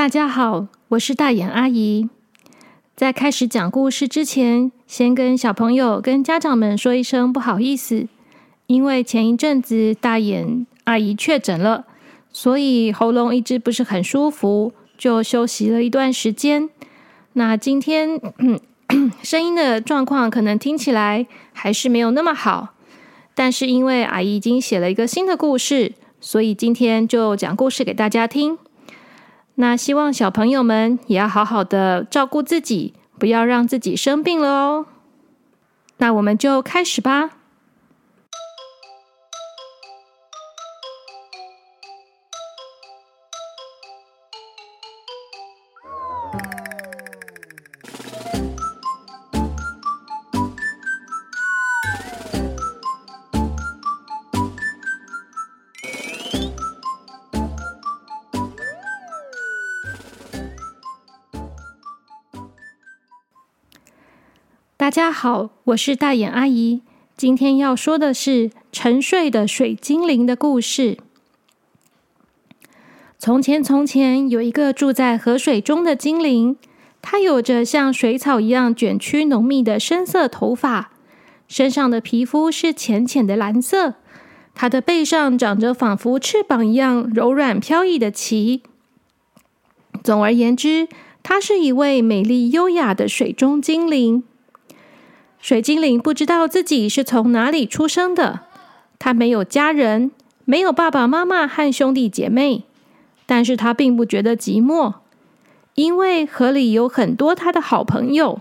大家好，我是大眼阿姨。在开始讲故事之前，先跟小朋友、跟家长们说一声不好意思，因为前一阵子大眼阿姨确诊了，所以喉咙一直不是很舒服，就休息了一段时间。那今天 声音的状况可能听起来还是没有那么好，但是因为阿姨已经写了一个新的故事，所以今天就讲故事给大家听。那希望小朋友们也要好好的照顾自己，不要让自己生病了哦。那我们就开始吧。大家好，我是大眼阿姨。今天要说的是沉睡的水精灵的故事。从前，从前有一个住在河水中的精灵，它有着像水草一样卷曲浓密的深色头发，身上的皮肤是浅浅的蓝色。它的背上长着仿佛翅膀一样柔软飘逸的鳍。总而言之，它是一位美丽优雅的水中精灵。水精灵不知道自己是从哪里出生的，他没有家人，没有爸爸妈妈和兄弟姐妹，但是他并不觉得寂寞，因为河里有很多他的好朋友。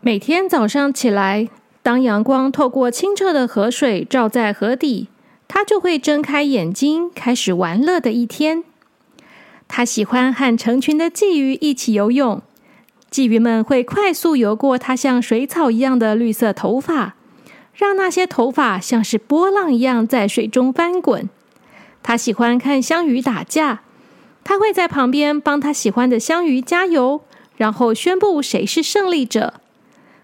每天早上起来，当阳光透过清澈的河水照在河底，他就会睁开眼睛，开始玩乐的一天。他喜欢和成群的鲫鱼一起游泳。鲫鱼们会快速游过它像水草一样的绿色头发，让那些头发像是波浪一样在水中翻滚。它喜欢看香鱼打架，它会在旁边帮它喜欢的香鱼加油，然后宣布谁是胜利者。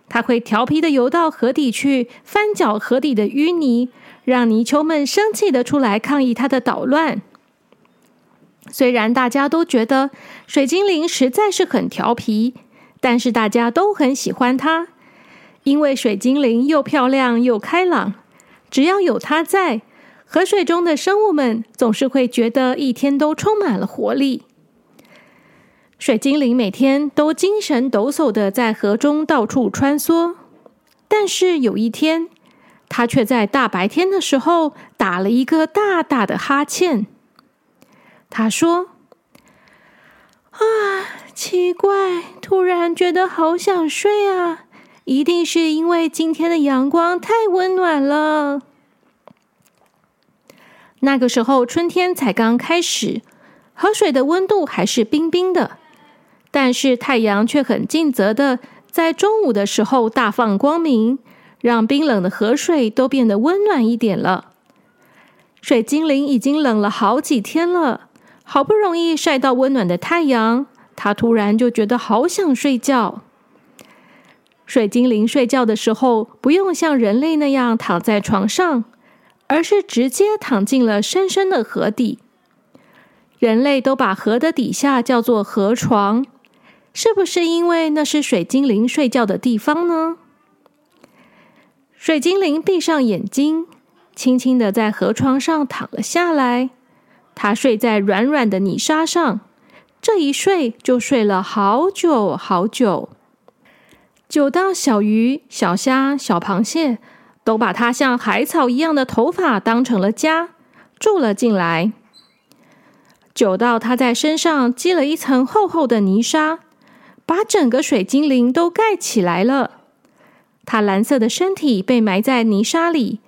它会调皮的游到河底去翻搅河底的淤泥，让泥鳅们生气的出来抗议它的捣乱。虽然大家都觉得水精灵实在是很调皮。但是大家都很喜欢它，因为水精灵又漂亮又开朗。只要有它在，河水中的生物们总是会觉得一天都充满了活力。水精灵每天都精神抖擞的在河中到处穿梭，但是有一天，它却在大白天的时候打了一个大大的哈欠。他说：“啊。”奇怪，突然觉得好想睡啊！一定是因为今天的阳光太温暖了。那个时候春天才刚开始，河水的温度还是冰冰的，但是太阳却很尽责的在中午的时候大放光明，让冰冷的河水都变得温暖一点了。水精灵已经冷了好几天了，好不容易晒到温暖的太阳。他突然就觉得好想睡觉。水精灵睡觉的时候，不用像人类那样躺在床上，而是直接躺进了深深的河底。人类都把河的底下叫做河床，是不是因为那是水精灵睡觉的地方呢？水精灵闭上眼睛，轻轻的在河床上躺了下来。他睡在软软的泥沙上。这一睡就睡了好久好久，久到小鱼、小虾、小螃蟹都把它像海草一样的头发当成了家，住了进来。久到它在身上积了一层厚厚的泥沙，把整个水精灵都盖起来了。它蓝色的身体被埋在泥沙里，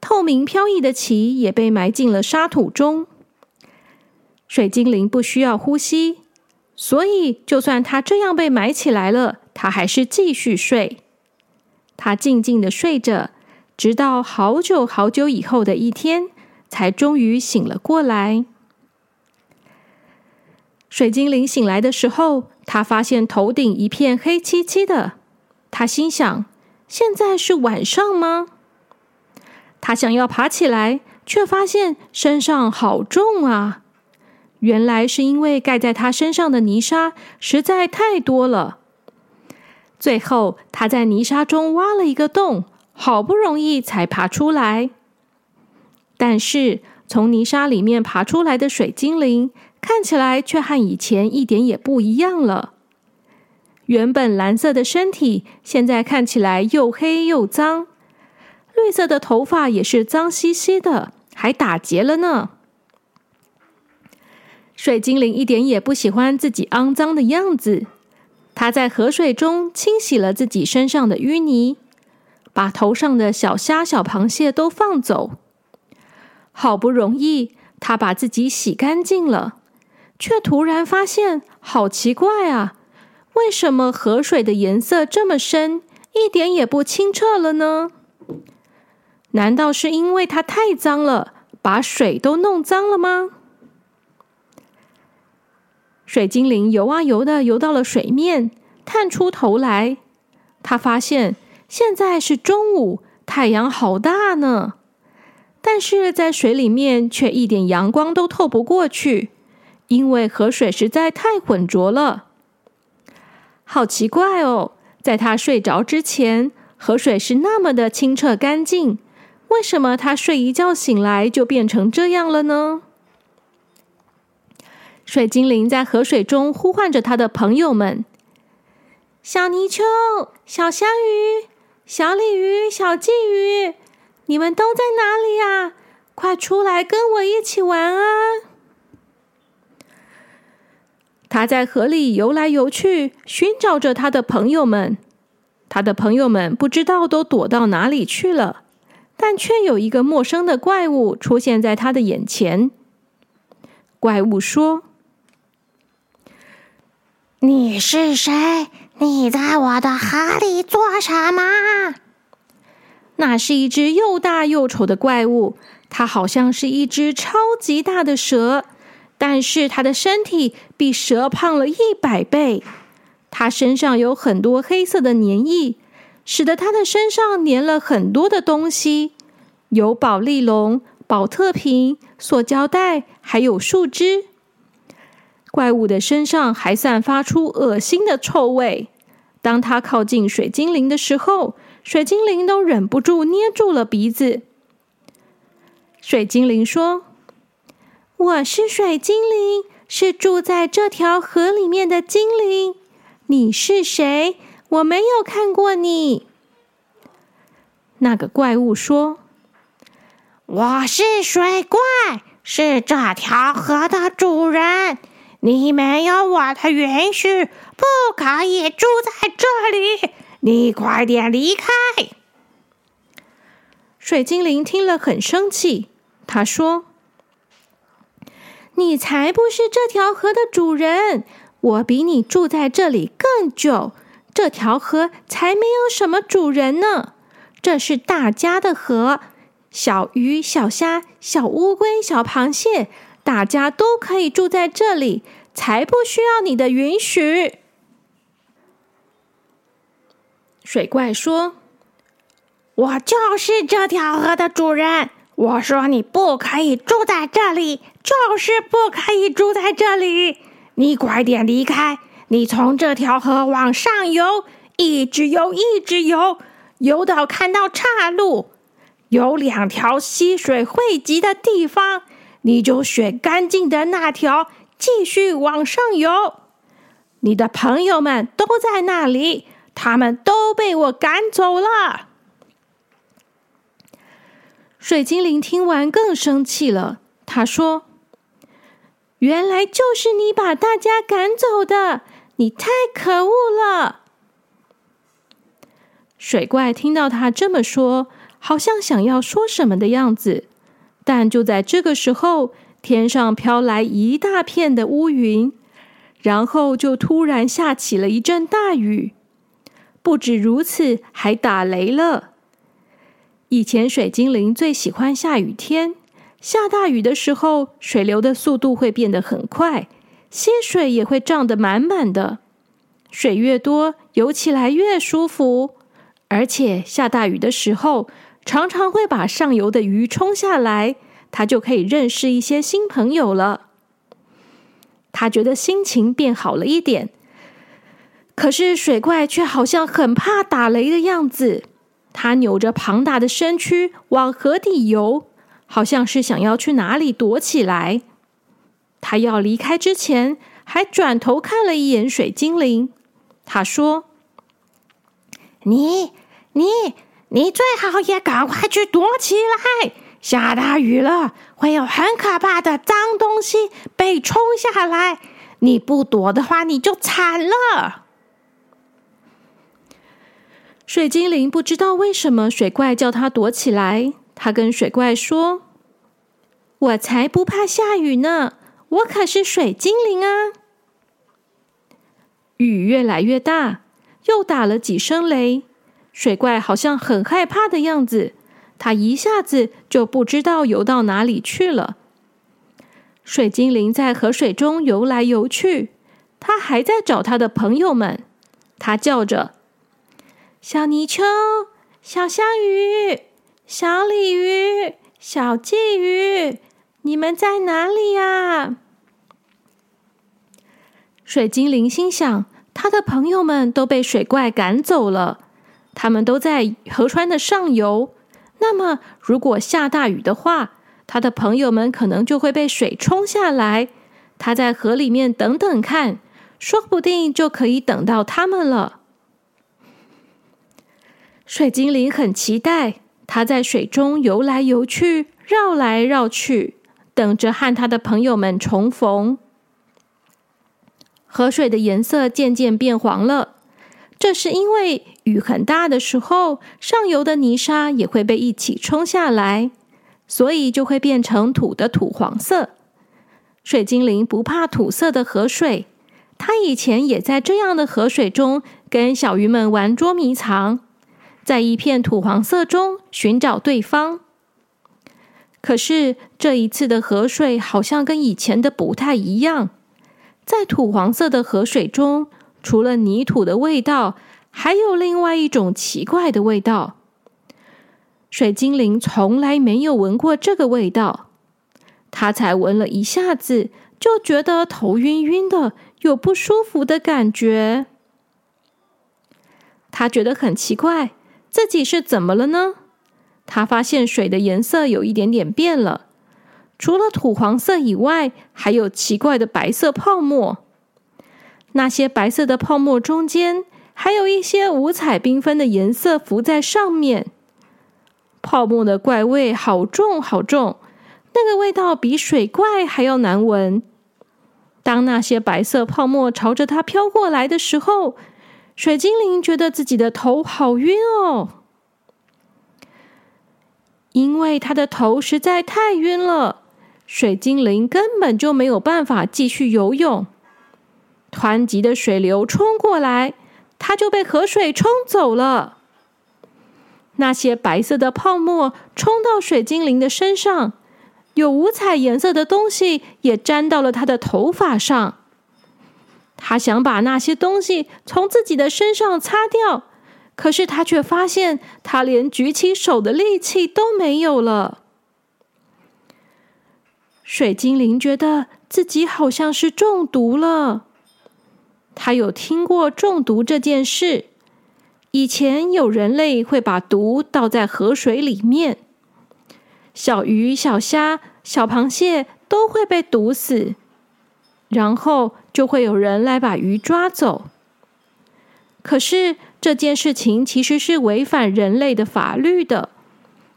透明飘逸的鳍也被埋进了沙土中。水精灵不需要呼吸，所以就算它这样被埋起来了，它还是继续睡。它静静的睡着，直到好久好久以后的一天，才终于醒了过来。水精灵醒来的时候，他发现头顶一片黑漆漆的。他心想：现在是晚上吗？他想要爬起来，却发现身上好重啊！原来是因为盖在他身上的泥沙实在太多了。最后，他在泥沙中挖了一个洞，好不容易才爬出来。但是，从泥沙里面爬出来的水精灵看起来却和以前一点也不一样了。原本蓝色的身体，现在看起来又黑又脏；绿色的头发也是脏兮兮的，还打结了呢。水精灵一点也不喜欢自己肮脏的样子，他在河水中清洗了自己身上的淤泥，把头上的小虾、小螃蟹都放走。好不容易，他把自己洗干净了，却突然发现，好奇怪啊！为什么河水的颜色这么深，一点也不清澈了呢？难道是因为它太脏了，把水都弄脏了吗？水精灵游啊游的，游到了水面，探出头来，他发现现在是中午，太阳好大呢，但是在水里面却一点阳光都透不过去，因为河水实在太浑浊了。好奇怪哦，在他睡着之前，河水是那么的清澈干净，为什么他睡一觉醒来就变成这样了呢？水精灵在河水中呼唤着他的朋友们：小泥鳅、小香鱼、小鲤鱼、小鲫鱼，你们都在哪里呀？快出来跟我一起玩啊！他在河里游来游去，寻找着他的朋友们。他的朋友们不知道都躲到哪里去了，但却有一个陌生的怪物出现在他的眼前。怪物说：“你是谁？你在我的河里做什么？”那是一只又大又丑的怪物，它好像是一只超级大的蛇。但是它的身体比蛇胖了一百倍，它身上有很多黑色的粘液，使得它的身上粘了很多的东西，有宝丽龙、宝特瓶、塑胶袋，还有树枝。怪物的身上还散发出恶心的臭味。当他靠近水精灵的时候，水精灵都忍不住捏住了鼻子。水精灵说。我是水精灵，是住在这条河里面的精灵。你是谁？我没有看过你。那个怪物说：“我是水怪，是这条河的主人。你没有我的允许，不可以住在这里。你快点离开！”水精灵听了很生气，他说。你才不是这条河的主人，我比你住在这里更久。这条河才没有什么主人呢，这是大家的河，小鱼、小虾、小乌龟、小螃蟹，大家都可以住在这里，才不需要你的允许。水怪说：“我就是这条河的主人。”我说：“你不可以住在这里，就是不可以住在这里。你快点离开！你从这条河往上游，一直游，一直游，游到看到岔路，有两条溪水汇集的地方，你就选干净的那条，继续往上游。你的朋友们都在那里，他们都被我赶走了。”水精灵听完更生气了，他说：“原来就是你把大家赶走的，你太可恶了！”水怪听到他这么说，好像想要说什么的样子，但就在这个时候，天上飘来一大片的乌云，然后就突然下起了一阵大雨。不止如此，还打雷了。以前水精灵最喜欢下雨天，下大雨的时候，水流的速度会变得很快，溪水也会涨得满满的。水越多，游起来越舒服。而且下大雨的时候，常常会把上游的鱼冲下来，他就可以认识一些新朋友了。他觉得心情变好了一点。可是水怪却好像很怕打雷的样子，他扭着庞大的身躯往河底游，好像是想要去哪里躲起来。他要离开之前，还转头看了一眼水精灵。他说：“你、你、你最好也赶快去躲起来！下大雨了，会有很可怕的脏东西被冲下来。你不躲的话，你就惨了。”水精灵不知道为什么水怪叫他躲起来。他跟水怪说：“我才不怕下雨呢。”我可是水精灵啊！雨越来越大，又打了几声雷，水怪好像很害怕的样子。它一下子就不知道游到哪里去了。水精灵在河水中游来游去，它还在找它的朋友们。它叫着：“小泥鳅、小香鱼、小鲤鱼、小鲫鱼。”你们在哪里呀？水精灵心想，他的朋友们都被水怪赶走了，他们都在河川的上游。那么，如果下大雨的话，他的朋友们可能就会被水冲下来。他在河里面等等看，说不定就可以等到他们了。水精灵很期待，他在水中游来游去，绕来绕去。等着和他的朋友们重逢。河水的颜色渐渐变黄了，这是因为雨很大的时候，上游的泥沙也会被一起冲下来，所以就会变成土的土黄色。水精灵不怕土色的河水，他以前也在这样的河水中跟小鱼们玩捉迷藏，在一片土黄色中寻找对方。可是这一次的河水好像跟以前的不太一样，在土黄色的河水中，除了泥土的味道，还有另外一种奇怪的味道。水精灵从来没有闻过这个味道，他才闻了一下子，就觉得头晕晕的，有不舒服的感觉。他觉得很奇怪，自己是怎么了呢？他发现水的颜色有一点点变了，除了土黄色以外，还有奇怪的白色泡沫。那些白色的泡沫中间，还有一些五彩缤纷的颜色浮在上面。泡沫的怪味好重好重，那个味道比水怪还要难闻。当那些白色泡沫朝着它飘过来的时候，水精灵觉得自己的头好晕哦。因为他的头实在太晕了，水精灵根本就没有办法继续游泳。湍急的水流冲过来，他就被河水冲走了。那些白色的泡沫冲到水精灵的身上，有五彩颜色的东西也粘到了他的头发上。他想把那些东西从自己的身上擦掉。可是他却发现，他连举起手的力气都没有了。水精灵觉得自己好像是中毒了。他有听过中毒这件事，以前有人类会把毒倒在河水里面，小鱼、小虾、小螃蟹都会被毒死，然后就会有人来把鱼抓走。可是。这件事情其实是违反人类的法律的，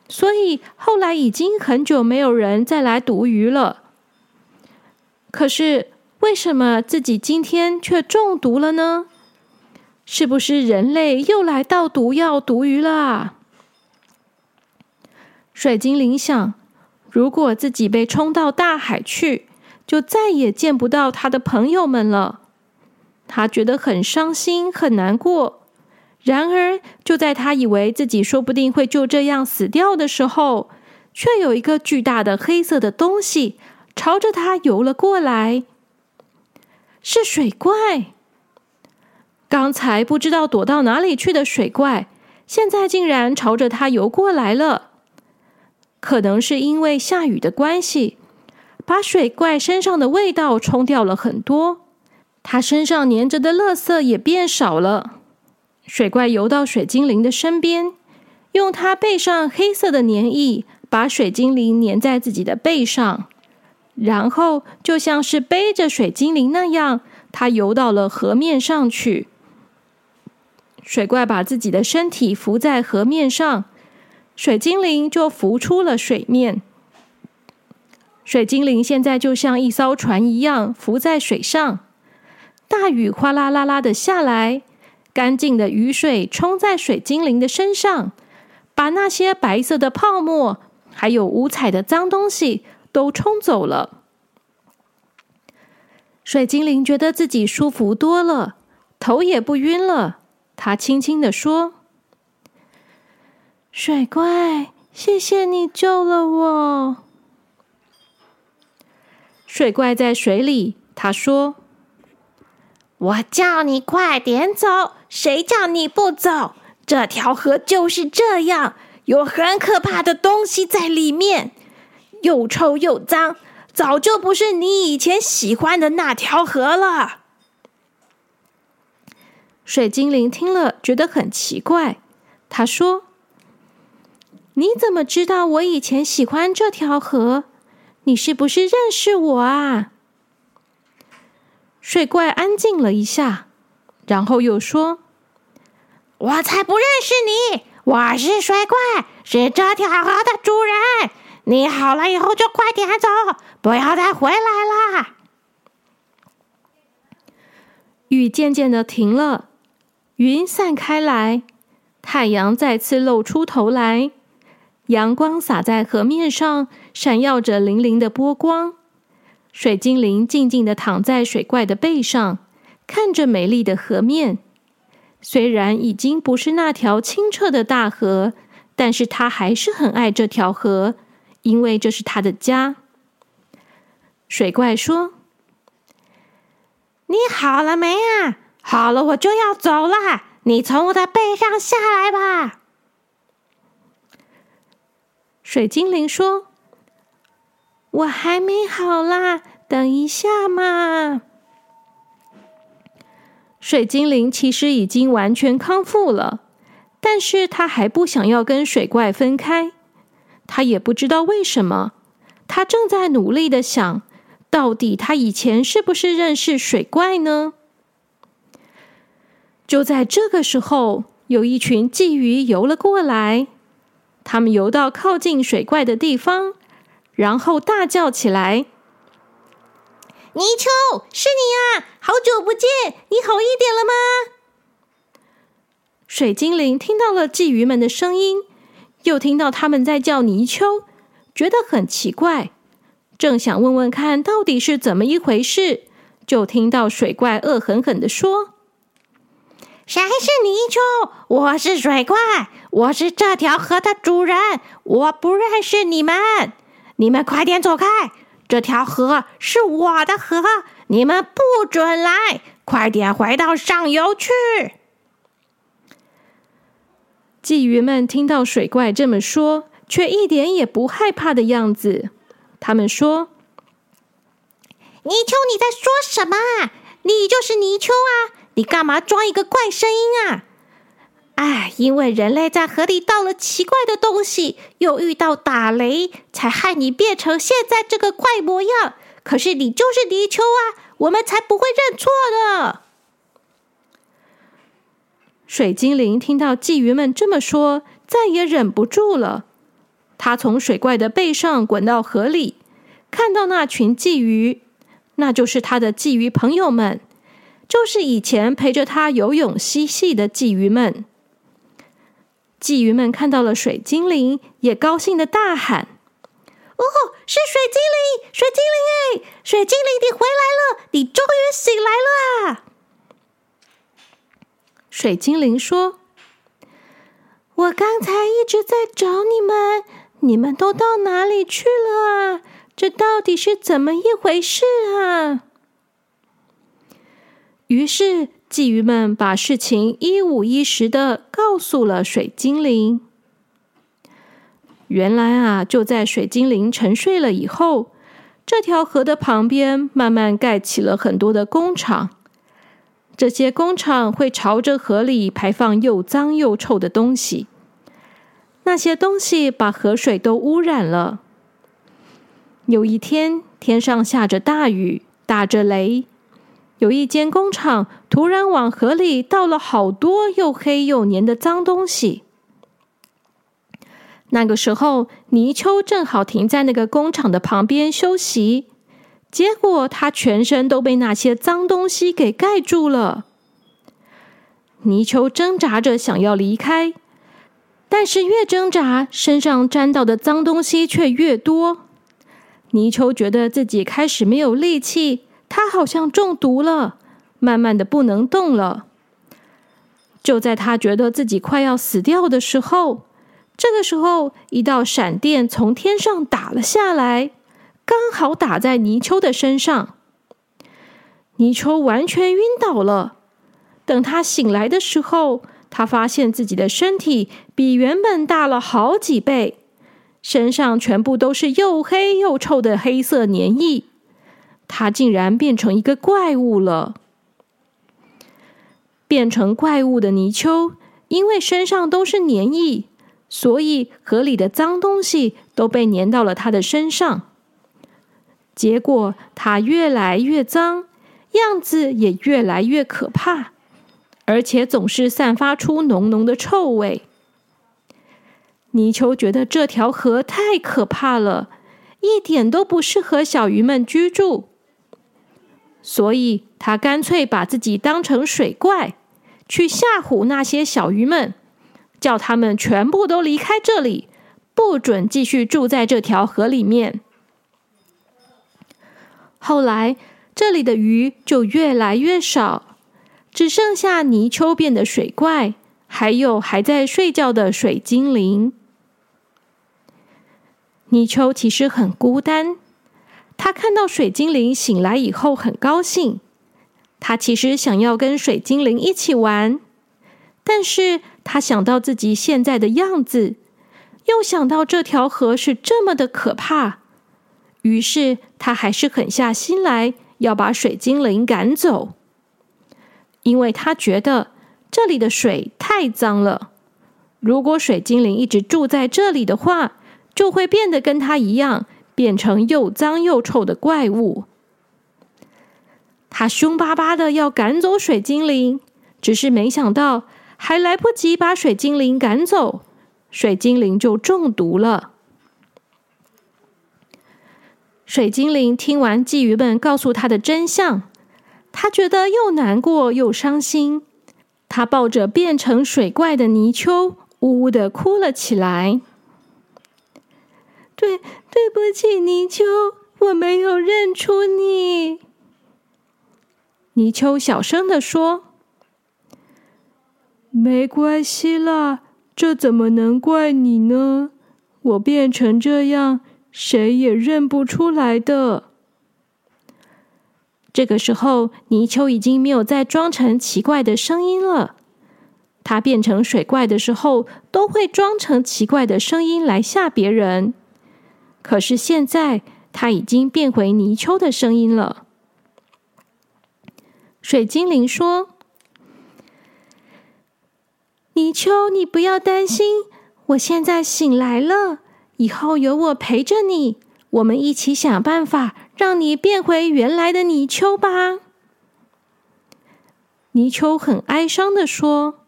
所以后来已经很久没有人再来毒鱼了。可是为什么自己今天却中毒了呢？是不是人类又来倒毒药毒鱼了？水精灵想，如果自己被冲到大海去，就再也见不到他的朋友们了。他觉得很伤心，很难过。然而，就在他以为自己说不定会就这样死掉的时候，却有一个巨大的黑色的东西朝着他游了过来。是水怪。刚才不知道躲到哪里去的水怪，现在竟然朝着他游过来了。可能是因为下雨的关系，把水怪身上的味道冲掉了很多，它身上粘着的垃圾也变少了。水怪游到水精灵的身边，用它背上黑色的粘液把水精灵粘在自己的背上，然后就像是背着水精灵那样，它游到了河面上去。水怪把自己的身体浮在河面上，水精灵就浮出了水面。水精灵现在就像一艘船一样浮在水上，大雨哗啦啦啦的下来，干净的雨水冲在水精灵的身上，把那些白色的泡沫还有五彩的脏东西都冲走了。水精灵觉得自己舒服多了，头也不晕了。他轻轻的说：“水怪，谢谢你救了我。”水怪在水里，他说：“我叫你快点走，谁叫你不走？这条河就是这样，有很可怕的东西在里面，又臭又脏，早就不是你以前喜欢的那条河了。”水精灵听了，觉得很奇怪。他说：“你怎么知道我以前喜欢这条河？你是不是认识我啊？”水怪安静了一下，然后又说：“我才不认识你！我是水怪，是这条河的主人。你好了以后就快点走，不要再回来了。”雨渐渐的停了。云散开来，太阳再次露出头来，阳光洒在河面上，闪耀着粼粼的波光。水精灵静静的躺在水怪的背上，看着美丽的河面。虽然已经不是那条清澈的大河，但是他还是很爱这条河，因为这是他的家。水怪说：“你好了没啊？”好了，我就要走了。你从我的背上下来吧。水精灵说：“我还没好啦，等一下嘛。”水精灵其实已经完全康复了，但是他还不想要跟水怪分开。他也不知道为什么，他正在努力的想，到底他以前是不是认识水怪呢？就在这个时候，有一群鲫鱼游了过来。他们游到靠近水怪的地方，然后大叫起来：“泥鳅，是你啊！好久不见，你好一点了吗？”水精灵听到了鲫鱼们的声音，又听到他们在叫泥鳅，觉得很奇怪，正想问问看到底是怎么一回事，就听到水怪恶狠狠的说。谁是泥鳅？我是水怪，我是这条河的主人，我不认识你们，你们快点走开！这条河是我的河，你们不准来！快点回到上游去！鲫鱼们听到水怪这么说，却一点也不害怕的样子。他们说：“泥鳅，你在说什么？你就是泥鳅啊！”你干嘛装一个怪声音啊？哎，因为人类在河里倒了奇怪的东西，又遇到打雷，才害你变成现在这个怪模样。可是你就是泥鳅啊，我们才不会认错的。水精灵听到鲫鱼们这么说，再也忍不住了。他从水怪的背上滚到河里，看到那群鲫鱼，那就是他的鲫鱼朋友们。就是以前陪着他游泳嬉戏的鲫鱼们，鲫鱼们看到了水精灵，也高兴的大喊：“哦，是水精灵！水精灵哎，水精灵，你回来了！你终于醒来了！”水精灵说：“我刚才一直在找你们，你们都到哪里去了啊？这到底是怎么一回事啊？”于是，鲫鱼们把事情一五一十的告诉了水精灵。原来啊，就在水精灵沉睡了以后，这条河的旁边慢慢盖起了很多的工厂，这些工厂会朝着河里排放又脏又臭的东西，那些东西把河水都污染了。有一天，天上下着大雨，打着雷，有一间工厂突然往河里倒了好多又黑又黏的脏东西。那个时候，泥鳅正好停在那个工厂的旁边休息，结果他全身都被那些脏东西给盖住了。泥鳅挣扎着想要离开，但是越挣扎，身上沾到的脏东西却越多。泥鳅觉得自己开始没有力气，他好像中毒了，慢慢的不能动了。就在他觉得自己快要死掉的时候。这个时候，一道闪电从天上打了下来，刚好打在泥鳅的身上。泥鳅完全晕倒了。等他醒来的时候，他发现自己的身体比原本大了好几倍，身上全部都是又黑又臭的黑色粘液。他竟然变成一个怪物了。变成怪物的泥鳅，因为身上都是粘液。所以，河里的脏东西都被粘到了他的身上，结果它越来越脏，样子也越来越可怕，而且总是散发出浓浓的臭味。泥鳅觉得这条河太可怕了，一点都不适合小鱼们居住，所以他干脆把自己当成水怪，去吓唬那些小鱼们。叫他们全部都离开这里，不准继续住在这条河里面。后来，这里的鱼就越来越少，只剩下泥鳅变的水怪，还有还在睡觉的水精灵。泥鳅其实很孤单，他看到水精灵醒来以后很高兴，他其实想要跟水精灵一起玩，但是。他想到自己现在的样子，又想到这条河是这么的可怕，于是他还是狠下心来要把水精灵赶走，因为他觉得这里的水太脏了。如果水精灵一直住在这里的话，就会变得跟他一样，变成又脏又臭的怪物。他凶巴巴的要赶走水精灵，只是没想到。还来不及把水精灵赶走，水精灵就中毒了。水精灵听完鲫鱼们告诉他的真相，他觉得又难过又伤心。他抱着变成水怪的泥鳅，呜呜的哭了起来。对，对不起，泥鳅，我没有认出你。泥鳅小声的说。没关系啦，这怎么能怪你呢？我变成这样，谁也认不出来的。这个时候，泥鳅已经没有再装成奇怪的声音了。它变成水怪的时候，都会装成奇怪的声音来吓别人。可是现在，它已经变回泥鳅的声音了。水精灵说。泥鳅，你不要担心，我现在醒来了，以后有我陪着你，我们一起想办法让你变回原来的泥鳅吧。泥鳅很哀伤的说：“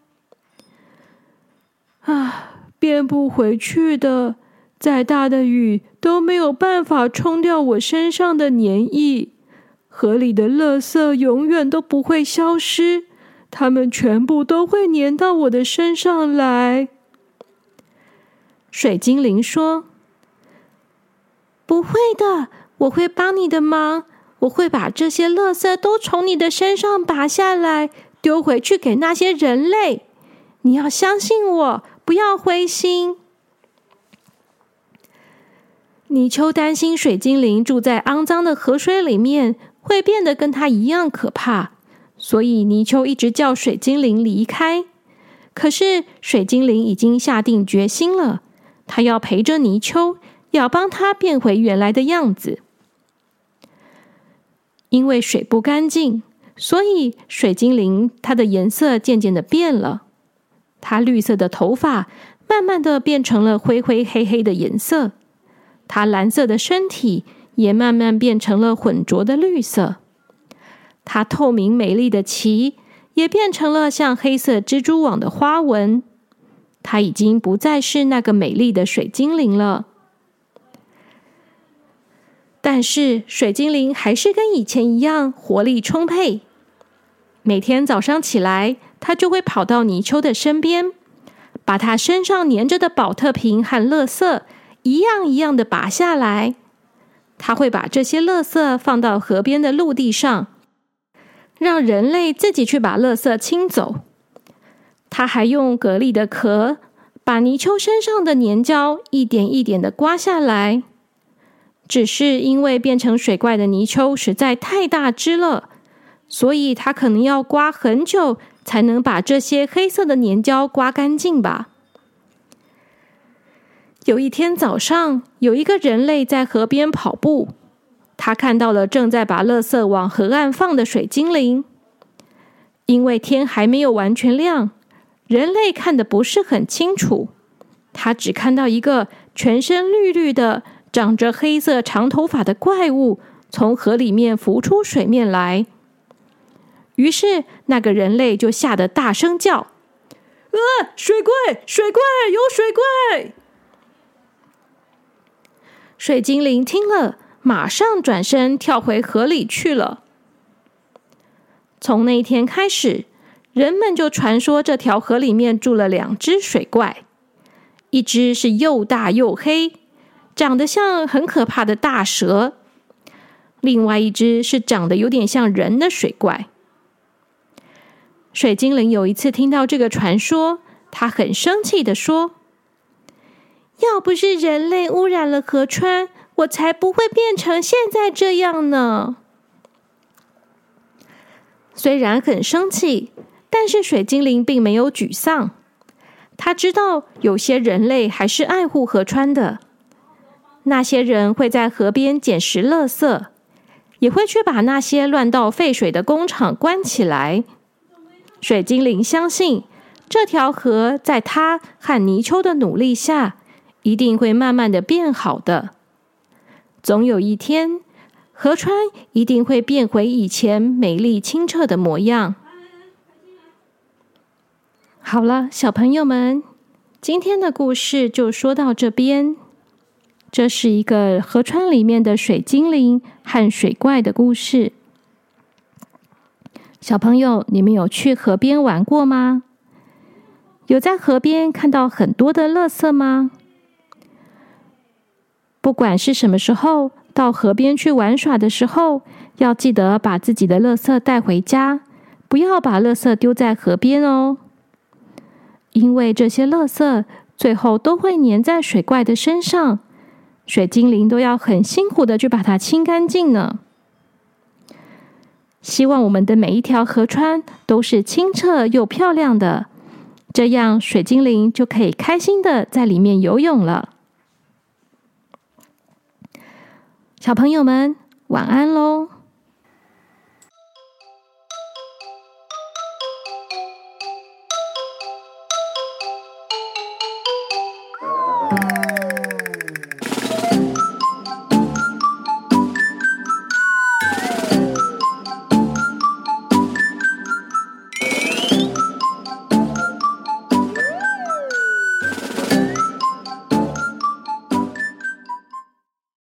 啊，变不回去的，再大的雨都没有办法冲掉我身上的粘液，河里的垃圾永远都不会消失。”它们全部都会粘到我的身上来。水精灵说：“不会的，我会帮你的忙。我会把这些垃圾都从你的身上拔下来，丢回去给那些人类。你要相信我，不要灰心。”泥鳅担心水精灵住在肮脏的河水里面，会变得跟他一样可怕。所以泥鳅一直叫水精灵离开，可是水精灵已经下定决心了，他要陪着泥鳅，要帮他变回原来的样子。因为水不干净，所以水精灵它的颜色渐渐的变了。它绿色的头发慢慢的变成了灰灰黑黑的颜色，它蓝色的身体也慢慢变成了浑浊的绿色。它透明美丽的鳍也变成了像黑色蜘蛛网的花纹。它已经不再是那个美丽的水精灵了。但是水精灵还是跟以前一样活力充沛。每天早上起来，他就会跑到泥鳅的身边，把它身上粘着的宝特瓶和垃圾一样一样的拔下来。他会把这些垃圾放到河边的陆地上，让人类自己去把垃圾清走。他还用蛤蜊的壳把泥鳅身上的粘胶一点一点的刮下来。只是因为变成水怪的泥鳅实在太大只了，所以它可能要刮很久才能把这些黑色的粘胶刮干净吧。有一天早上，有一个人类在河边跑步，他看到了正在把垃圾往河岸放的水精灵。因为天还没有完全亮，人类看的不是很清楚，他只看到一个全身绿绿的。长着黑色长头发的怪物从河里面浮出水面来，于是那个人类就吓得大声叫：“啊，水怪！水怪！有水怪！”水精灵听了，马上转身跳回河里去了。从那一天开始，人们就传说这条河里面住了两只水怪，一只是又大又黑。长得像很可怕的大蛇，另外一只是长得有点像人的水怪。水精灵有一次听到这个传说，他很生气的说：“要不是人类污染了河川，我才不会变成现在这样呢。”虽然很生气，但是水精灵并没有沮丧。他知道有些人类还是爱护河川的。那些人会在河边捡拾垃圾，也会去把那些乱倒废水的工厂关起来。水精灵相信，这条河在他和泥鳅的努力下，一定会慢慢的变好的。总有一天，河川一定会变回以前美丽清澈的模样。好了，小朋友们，今天的故事就说到这边。这是一个河川里面的水精灵和水怪的故事。小朋友，你们有去河边玩过吗？有在河边看到很多的垃圾吗？不管是什么时候到河边去玩耍的时候，要记得把自己的垃圾带回家，不要把垃圾丢在河边哦。因为这些垃圾最后都会粘在水怪的身上。水精灵都要很辛苦的去把它清干净呢。希望我们的每一条河川都是清澈又漂亮的，这样水精灵就可以开心的在里面游泳了。小朋友们，晚安喽！